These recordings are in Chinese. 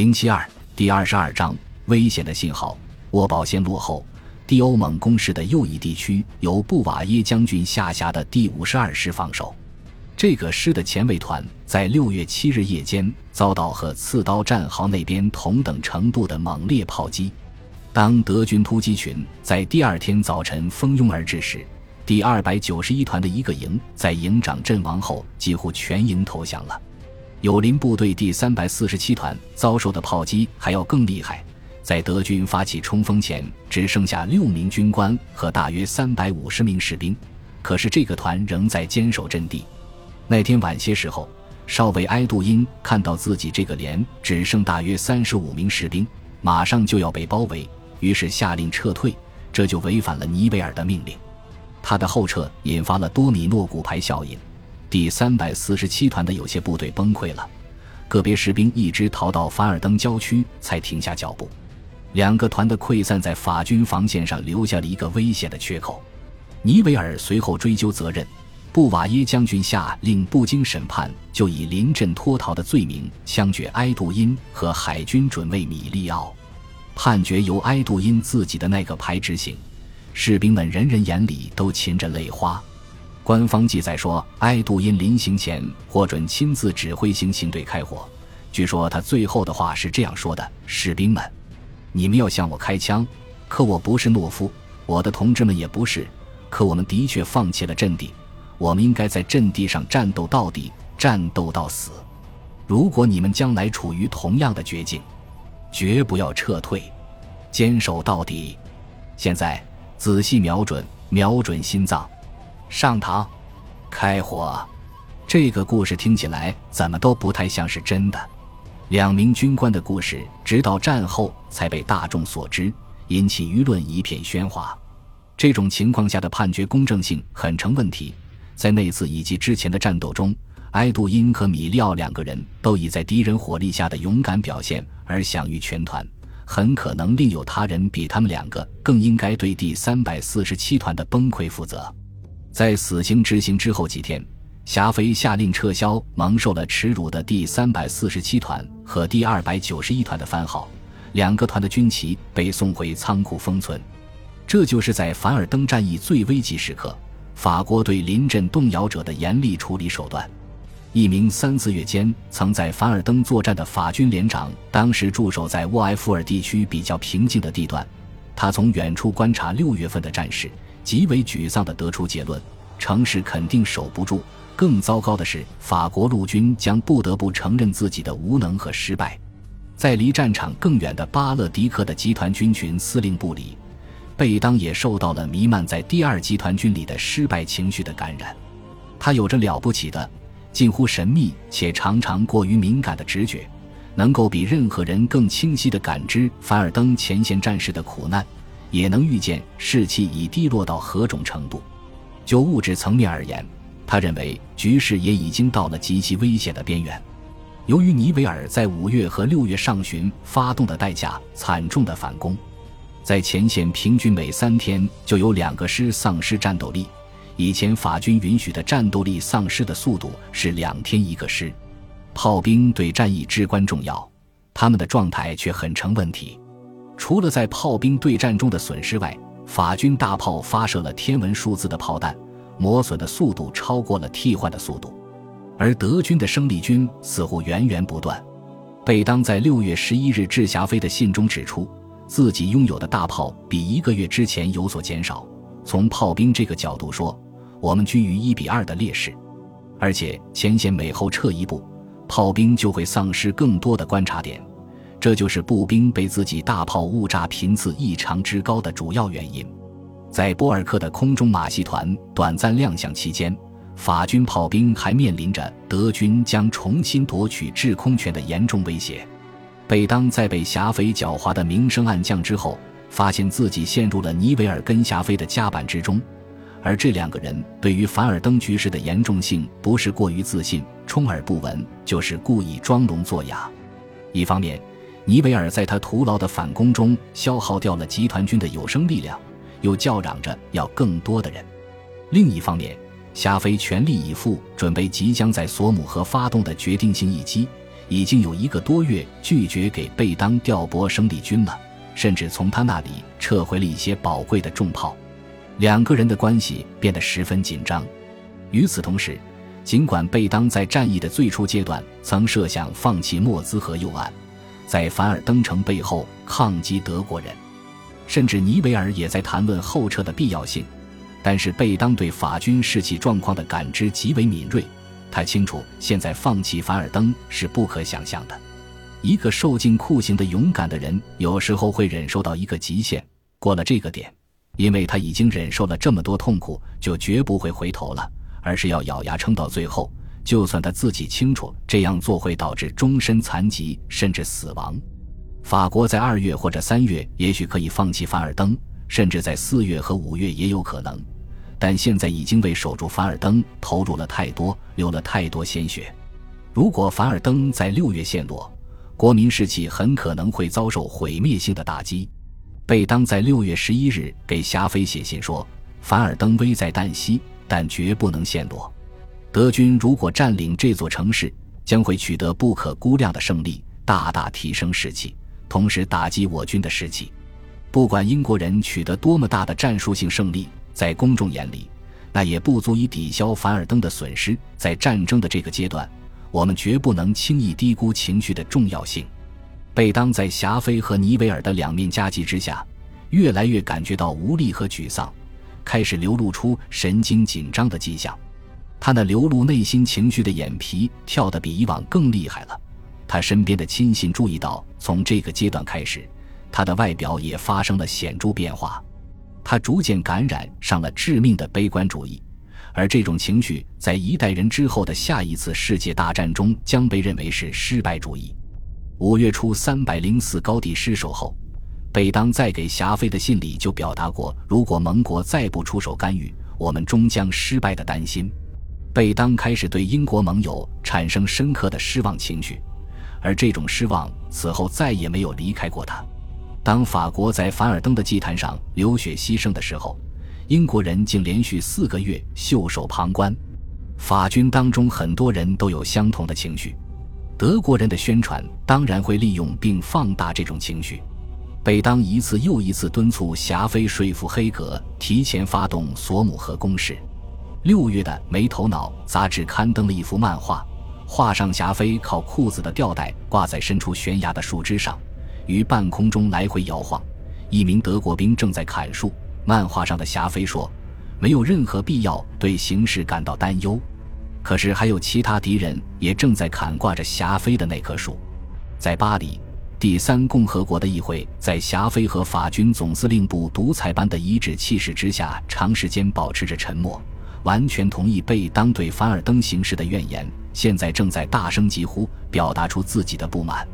零七二第二十二章危险的信号。沃堡线落后，第欧盟攻势的右翼地区由布瓦耶将军下辖的第五十二师防守。这个师的前卫团在六月七日夜间遭到和刺刀战壕那边同等程度的猛烈炮击。当德军突击群在第二天早晨蜂拥而至时，第二百九十一团的一个营在营长阵亡后，几乎全营投降了。友邻部队第三百四十七团遭受的炮击还要更厉害，在德军发起冲锋前，只剩下六名军官和大约三百五十名士兵。可是这个团仍在坚守阵地。那天晚些时候，少尉埃杜因看到自己这个连只剩大约三十五名士兵，马上就要被包围，于是下令撤退，这就违反了尼维尔的命令。他的后撤引发了多米诺骨牌效应。第三百四十七团的有些部队崩溃了，个别士兵一直逃到凡尔登郊区才停下脚步。两个团的溃散在法军防线上留下了一个危险的缺口。尼维尔随后追究责任，布瓦耶将军下令不经审判就以临阵脱逃的罪名枪决埃杜因和海军准尉米利奥，判决由埃杜因自己的那个排执行，士兵们人人眼里都噙着泪花。官方记载说，埃杜因临行前获准亲自指挥行刑队开火。据说他最后的话是这样说的：“士兵们，你们要向我开枪，可我不是懦夫，我的同志们也不是。可我们的确放弃了阵地，我们应该在阵地上战斗到底，战斗到死。如果你们将来处于同样的绝境，绝不要撤退，坚守到底。现在仔细瞄准，瞄准心脏。”上膛，开火！这个故事听起来怎么都不太像是真的。两名军官的故事，直到战后才被大众所知，引起舆论一片喧哗。这种情况下的判决公正性很成问题。在那次以及之前的战斗中，埃杜因和米利奥两个人都以在敌人火力下的勇敢表现而享誉全团。很可能另有他人比他们两个更应该对第三百四十七团的崩溃负责。在死刑执行之后几天，霞飞下令撤销蒙受了耻辱的第三百四十七团和第二百九十一团的番号，两个团的军旗被送回仓库封存。这就是在凡尔登战役最危急时刻，法国对临阵动摇者的严厉处理手段。一名三四月间曾在凡尔登作战的法军连长，当时驻守在沃埃夫尔地区比较平静的地段，他从远处观察六月份的战事。极为沮丧地得出结论：城市肯定守不住。更糟糕的是，法国陆军将不得不承认自己的无能和失败。在离战场更远的巴勒迪克的集团军群司令部里，贝当也受到了弥漫在第二集团军里的失败情绪的感染。他有着了不起的、近乎神秘且常常过于敏感的直觉，能够比任何人更清晰地感知凡尔登前线战士的苦难。也能预见士气已低落到何种程度。就物质层面而言，他认为局势也已经到了极其危险的边缘。由于尼维尔在五月和六月上旬发动的代价惨重的反攻，在前线平均每三天就有两个师丧失战斗力。以前法军允许的战斗力丧失的速度是两天一个师。炮兵对战役至关重要，他们的状态却很成问题。除了在炮兵对战中的损失外，法军大炮发射了天文数字的炮弹，磨损的速度超过了替换的速度，而德军的生力军似乎源源不断。贝当在六月十一日致霞飞的信中指出，自己拥有的大炮比一个月之前有所减少。从炮兵这个角度说，我们居于一比二的劣势，而且前线每后撤一步，炮兵就会丧失更多的观察点。这就是步兵被自己大炮误炸频次异常之高的主要原因。在波尔克的空中马戏团短暂亮相期间，法军炮兵还面临着德军将重新夺取制空权的严重威胁。贝当在被霞飞狡猾的明升暗降之后，发现自己陷入了尼维尔跟霞飞的夹板之中，而这两个人对于凡尔登局势的严重性，不是过于自信、充耳不闻，就是故意装聋作哑。一方面，尼维尔在他徒劳的反攻中消耗掉了集团军的有生力量，又叫嚷着要更多的人。另一方面，夏飞全力以赴准备即将在索姆河发动的决定性一击，已经有一个多月拒绝给贝当调拨生力军了，甚至从他那里撤回了一些宝贵的重炮。两个人的关系变得十分紧张。与此同时，尽管贝当在战役的最初阶段曾设想放弃莫兹河右岸，在凡尔登城背后抗击德国人，甚至尼维尔也在谈论后撤的必要性，但是贝当对法军士气状况的感知极为敏锐。他清楚，现在放弃凡尔登是不可想象的。一个受尽酷刑的勇敢的人，有时候会忍受到一个极限，过了这个点，因为他已经忍受了这么多痛苦，就绝不会回头了，而是要咬牙撑到最后，就算他自己清楚这样做会导致终身残疾甚至死亡。法国在二月或者三月也许可以放弃凡尔登，甚至在四月和五月也有可能。但现在已经为守住凡尔登投入了太多，流了太多鲜血。如果凡尔登在六月陷落，国民士气很可能会遭受毁灭性的打击。贝当在六月十一日给霞飞写信说：“凡尔登危在旦夕，但绝不能陷落。德军如果占领这座城市，将会取得不可估量的胜利，大大提升士气，同时打击我军的士气。不管英国人取得多么大的战术性胜利。”在公众眼里，那也不足以抵消凡尔登的损失。在战争的这个阶段，我们绝不能轻易低估情绪的重要性。贝当在霞飞和尼维尔的两面夹击之下，越来越感觉到无力和沮丧，开始流露出神经紧张的迹象。他那流露内心情绪的眼皮跳得比以往更厉害了。他身边的亲信注意到，从这个阶段开始，他的外表也发生了显著变化。他逐渐感染上了致命的悲观主义，而这种情绪在一代人之后的下一次世界大战中将被认为是失败主义。五月初，三百零四高地失守后，贝当在给霞飞的信里就表达过，如果盟国再不出手干预，我们终将失败的担心。贝当开始对英国盟友产生深刻的失望情绪，而这种失望此后再也没有离开过他。当法国在凡尔登的祭坛上流血牺牲的时候，英国人竟连续四个月袖手旁观。法军当中很多人都有相同的情绪。德国人的宣传当然会利用并放大这种情绪。贝当一次又一次敦促霞飞说服黑格提前发动索姆河攻势。六月的《没头脑》杂志刊登了一幅漫画，画上霞飞靠裤子的吊带挂在伸出悬崖的树枝上。于半空中来回摇晃，一名德国兵正在砍树。漫画上的霞飞说：“没有任何必要对形势感到担忧。”可是还有其他敌人也正在砍挂着霞飞的那棵树。在巴黎，第三共和国的议会，在霞飞和法军总司令部独裁般的一致气势之下，长时间保持着沉默，完全同意贝当对凡尔登行事的怨言。现在正在大声疾呼，表达出自己的不满。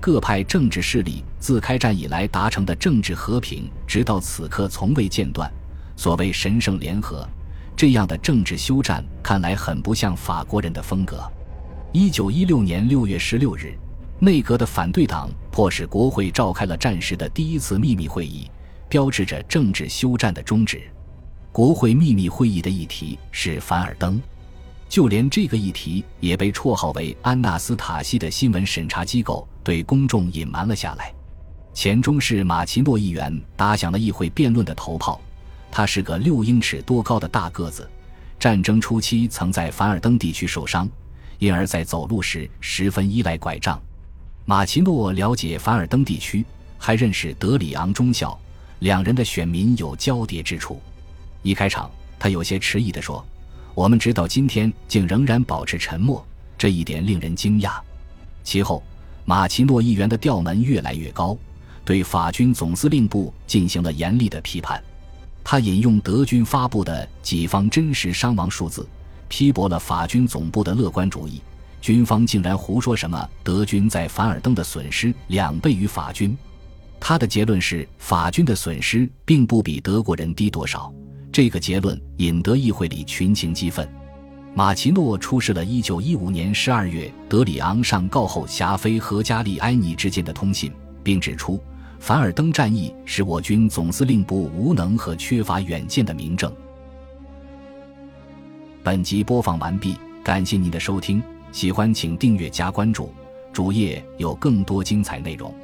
各派政治势力自开战以来达成的政治和平，直到此刻从未间断。所谓神圣联合，这样的政治休战看来很不像法国人的风格。一九一六年六月十六日，内阁的反对党迫使国会召开了战时的第一次秘密会议，标志着政治休战的终止。国会秘密会议的议题是凡尔登。就连这个议题也被绰号为安纳斯塔西的新闻审查机构对公众隐瞒了下来。前中士马奇诺议员打响了议会辩论的头炮。他是个六英尺多高的大个子，战争初期曾在凡尔登地区受伤，因而在走路时十分依赖拐杖。马奇诺了解凡尔登地区，还认识德里昂中校，两人的选民有交叠之处。一开场，他有些迟疑地说。我们直到今天竟仍然保持沉默，这一点令人惊讶。其后，马奇诺议员的调门越来越高，对法军总司令部进行了严厉的批判。他引用德军发布的己方真实伤亡数字，批驳了法军总部的乐观主义。军方竟然胡说什么德军在凡尔登的损失两倍于法军。他的结论是，法军的损失并不比德国人低多少。这个结论引得议会里群情激愤。马奇诺出示了1915年12月德里昂上告后霞飞和加利埃尼之间的通信，并指出凡尔登战役是我军总司令部无能和缺乏远见的明证。本集播放完毕，感谢您的收听，喜欢请订阅加关注，主页有更多精彩内容。